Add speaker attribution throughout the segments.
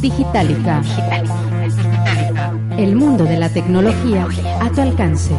Speaker 1: Digitalica. El mundo de la tecnología a tu alcance.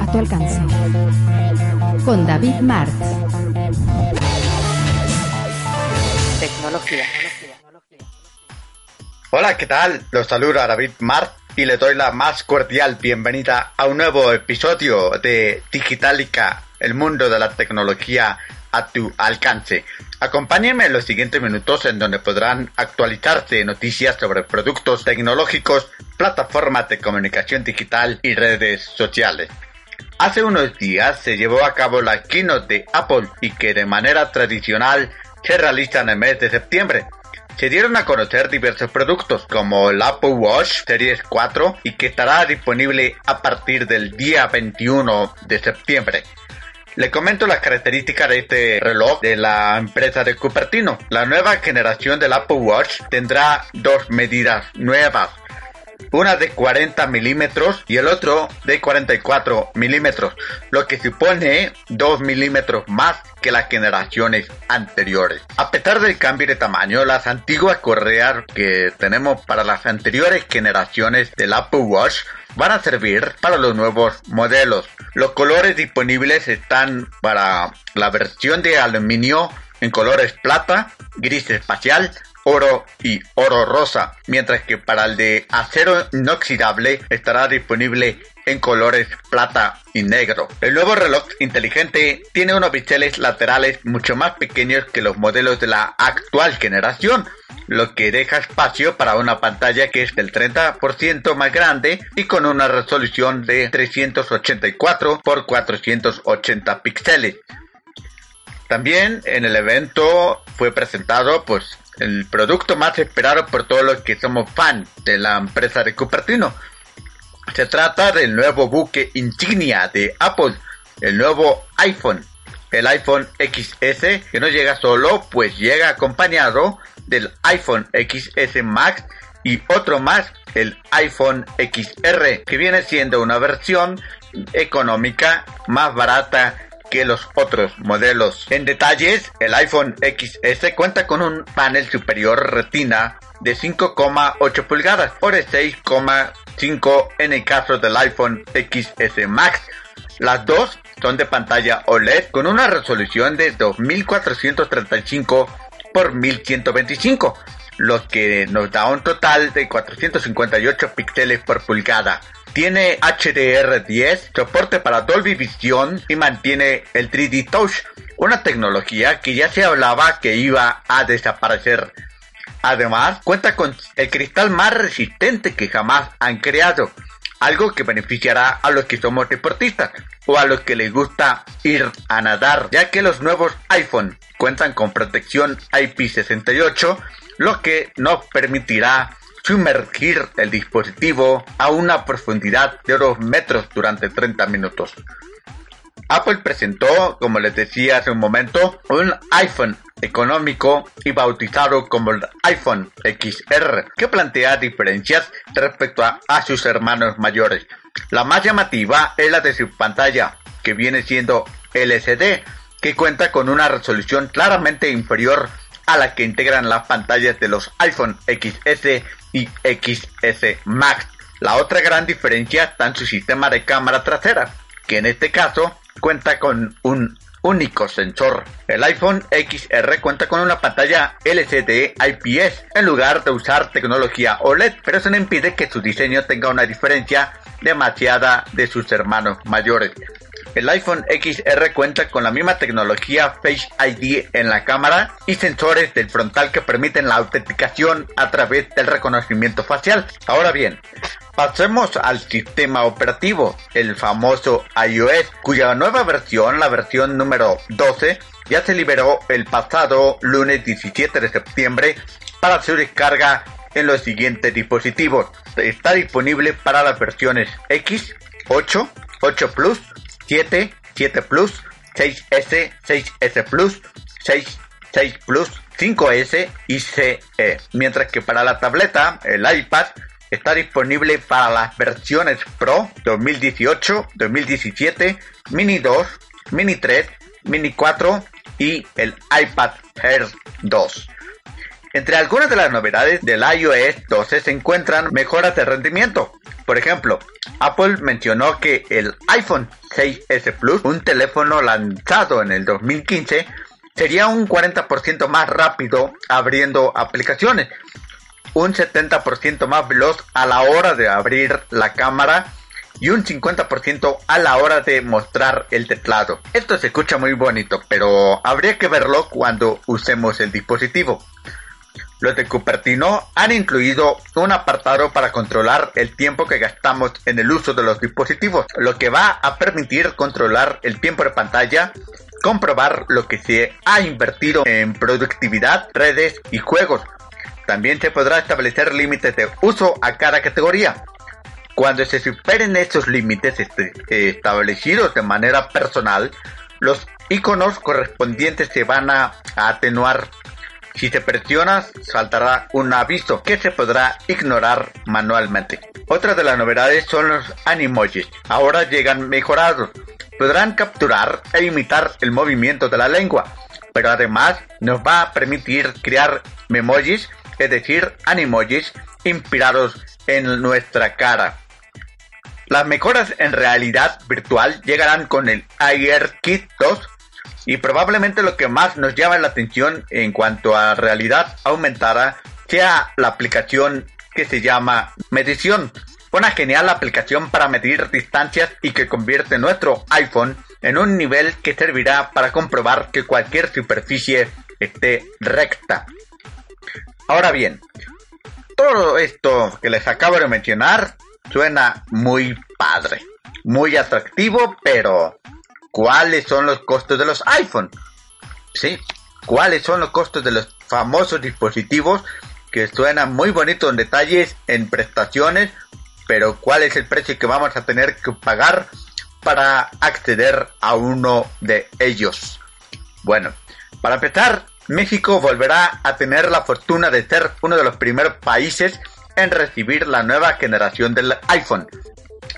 Speaker 1: A tu alcance. Con David Martz.
Speaker 2: Tecnología.
Speaker 3: Hola, ¿qué tal? Los saluda David Martz y le doy la más cordial bienvenida a un nuevo episodio de Digitalica, el mundo de la tecnología a tu alcance. Acompáñenme en los siguientes minutos en donde podrán actualizarse noticias sobre productos tecnológicos, plataformas de comunicación digital y redes sociales. Hace unos días se llevó a cabo la keynote de Apple y que de manera tradicional se realiza en el mes de septiembre. Se dieron a conocer diversos productos como el Apple Watch Series 4 y que estará disponible a partir del día 21 de septiembre. Le comento las características de este reloj de la empresa de Cupertino. La nueva generación del Apple Watch tendrá dos medidas nuevas. Una de 40 milímetros y el otro de 44 milímetros, lo que supone 2 milímetros más que las generaciones anteriores. A pesar del cambio de tamaño, las antiguas correas que tenemos para las anteriores generaciones del Apple Watch van a servir para los nuevos modelos. Los colores disponibles están para la versión de aluminio en colores plata, gris espacial, oro y oro rosa, mientras que para el de acero inoxidable estará disponible en colores plata y negro. El nuevo reloj inteligente tiene unos biseles laterales mucho más pequeños que los modelos de la actual generación, lo que deja espacio para una pantalla que es del 30% más grande y con una resolución de 384 x 480 píxeles. También en el evento fue presentado pues el producto más esperado por todos los que somos fans de la empresa de Cupertino. Se trata del nuevo buque insignia de Apple, el nuevo iPhone, el iPhone XS, que no llega solo, pues llega acompañado del iPhone XS Max y otro más, el iPhone XR, que viene siendo una versión económica más barata que los otros modelos. En detalles, el iPhone XS cuenta con un panel superior retina de 5,8 pulgadas o de 6,5 en el caso del iPhone XS Max. Las dos son de pantalla OLED con una resolución de 2435 por 1125, lo que nos da un total de 458 píxeles por pulgada. Tiene HDR10, soporte para Dolby Vision y mantiene el 3D Touch, una tecnología que ya se hablaba que iba a desaparecer. Además, cuenta con el cristal más resistente que jamás han creado, algo que beneficiará a los que somos deportistas o a los que les gusta ir a nadar, ya que los nuevos iPhone cuentan con protección IP68, lo que nos permitirá sumergir el dispositivo a una profundidad de 2 metros durante 30 minutos. Apple presentó, como les decía hace un momento, un iPhone económico y bautizado como el iPhone XR, que plantea diferencias respecto a, a, sus hermanos mayores. La más llamativa es la de su pantalla, que viene siendo LCD, que cuenta con una resolución claramente inferior a la que integran las pantallas de los iPhone XS y XS Max. La otra gran diferencia está en su sistema de cámara trasera, que en este caso cuenta con un único sensor. El iPhone XR cuenta con una pantalla LCD IPS en lugar de usar tecnología OLED, pero eso no impide que su diseño tenga una diferencia demasiada de sus hermanos mayores. El iPhone XR cuenta con la misma tecnología Face ID en la cámara y sensores del frontal que permiten la autenticación a través del reconocimiento facial. Ahora bien, Pasemos al sistema operativo, el famoso iOS, cuya nueva versión, la versión número 12, ya se liberó el pasado lunes 17 de septiembre para su descarga en los siguientes dispositivos. Está disponible para las versiones X, 8, 8 Plus, 7, 7 Plus, 6S, 6S Plus, 6, 6 Plus, 5S y CE. Mientras que para la tableta, el iPad está disponible para las versiones Pro 2018, 2017, Mini 2, Mini 3, Mini 4 y el iPad Air 2. Entre algunas de las novedades del iOS 12 se encuentran mejoras de rendimiento. Por ejemplo, Apple mencionó que el iPhone 6S Plus, un teléfono lanzado en el 2015, sería un 40% más rápido abriendo aplicaciones, un 70% más veloz a la hora de abrir la cámara y un 50% a la hora de mostrar el teclado. Esto se escucha muy bonito, pero habría que verlo cuando usemos el dispositivo. Los de Cupertino han incluido un apartado para controlar el tiempo que gastamos en el uso de los dispositivos, lo que va a permitir controlar el tiempo de pantalla, comprobar lo que se ha invertido en productividad, redes y juegos. También se podrá establecer límites de uso a cada categoría. Cuando se superen estos límites este, establecidos de manera personal, los iconos correspondientes se van a atenuar si te presionas, saltará un aviso que se podrá ignorar manualmente. Otra de las novedades son los animojis. Ahora llegan mejorados. Podrán capturar e imitar el movimiento de la lengua, pero además nos va a permitir crear memojis, es decir, animojis inspirados en nuestra cara. Las mejoras en realidad virtual llegarán con el AirKit 2 y probablemente lo que más nos llama la atención en cuanto a realidad aumentada sea la aplicación que se llama Medición. Una genial aplicación para medir distancias y que convierte nuestro iPhone en un nivel que servirá para comprobar que cualquier superficie esté recta. Ahora bien, todo esto que les acabo de mencionar suena muy padre, muy atractivo, pero cuáles son los costos de los iPhone. Sí, cuáles son los costos de los famosos dispositivos que suenan muy bonitos en detalles, en prestaciones, pero cuál es el precio que vamos a tener que pagar para acceder a uno de ellos. Bueno, para empezar, México volverá a tener la fortuna de ser uno de los primeros países en recibir la nueva generación del iPhone.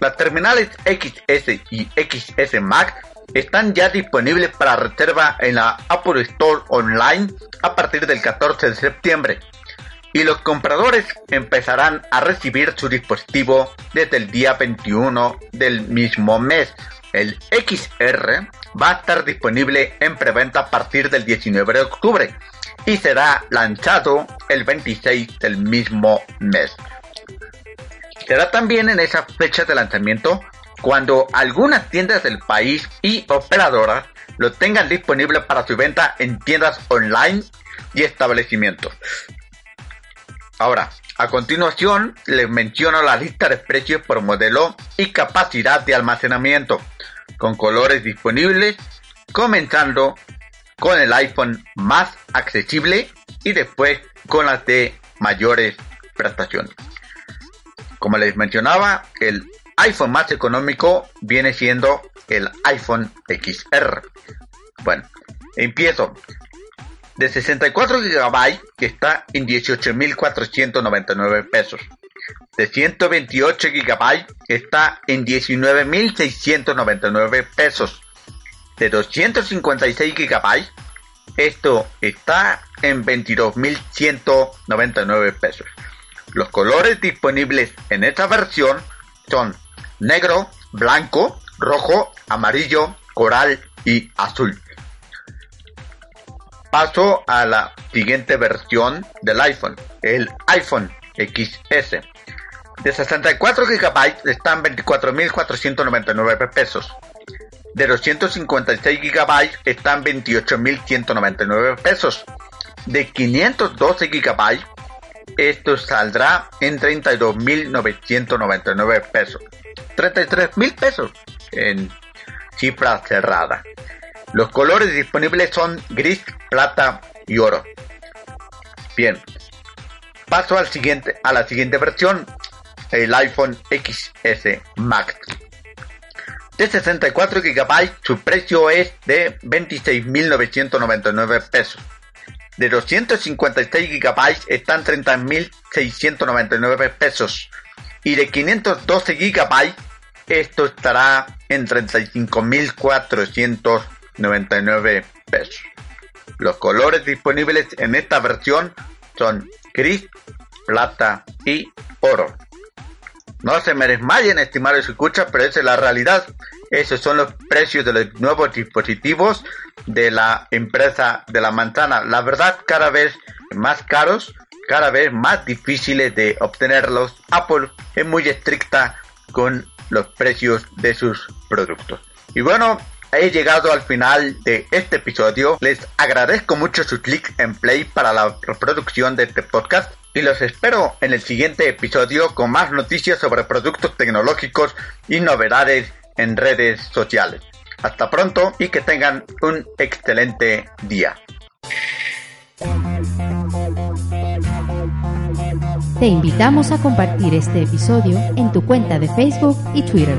Speaker 3: Las terminales XS y XS Max están ya disponibles para reserva en la Apple Store online a partir del 14 de septiembre y los compradores empezarán a recibir su dispositivo desde el día 21 del mismo mes. El XR va a estar disponible en preventa a partir del 19 de octubre y será lanzado el 26 del mismo mes. Será también en esa fecha de lanzamiento cuando algunas tiendas del país y operadoras lo tengan disponible para su venta en tiendas online y establecimientos. Ahora, a continuación les menciono la lista de precios por modelo y capacidad de almacenamiento, con colores disponibles, comenzando con el iPhone más accesible y después con las de mayores prestaciones. Como les mencionaba, el iPhone más económico viene siendo el iPhone XR. Bueno, empiezo. De 64 GB que está en 18.499 pesos. De 128 GB está en 19.699 pesos. De 256 GB esto está en 22.199 pesos. Los colores disponibles en esta versión son negro, blanco, rojo, amarillo, coral y azul. Paso a la siguiente versión del iPhone, el iPhone XS. De 64 GB están 24.499 pesos. De 256 GB están 28.199 pesos. De 512 GB esto saldrá en 32.999 pesos. 33 mil pesos en cifra cerrada. Los colores disponibles son gris, plata y oro. Bien, paso al siguiente, a la siguiente versión, el iPhone XS Max. De 64 GB, su precio es de 26.999 pesos. De 256 GB están 30.699 pesos. Y de 512 GB, esto estará en 35.499 pesos. Los colores disponibles en esta versión son gris, plata y oro. No se me desmayen, estimados escuchas, pero esa es la realidad. Esos son los precios de los nuevos dispositivos de la empresa de la manzana. La verdad, cada vez más caros, cada vez más difíciles de obtenerlos. Apple es muy estricta con los precios de sus productos. Y bueno, he llegado al final de este episodio. Les agradezco mucho su clic en play para la reproducción de este podcast y los espero en el siguiente episodio con más noticias sobre productos tecnológicos y novedades en redes sociales. Hasta pronto y que tengan un excelente día.
Speaker 1: Te invitamos a compartir este episodio en tu cuenta de Facebook y Twitter.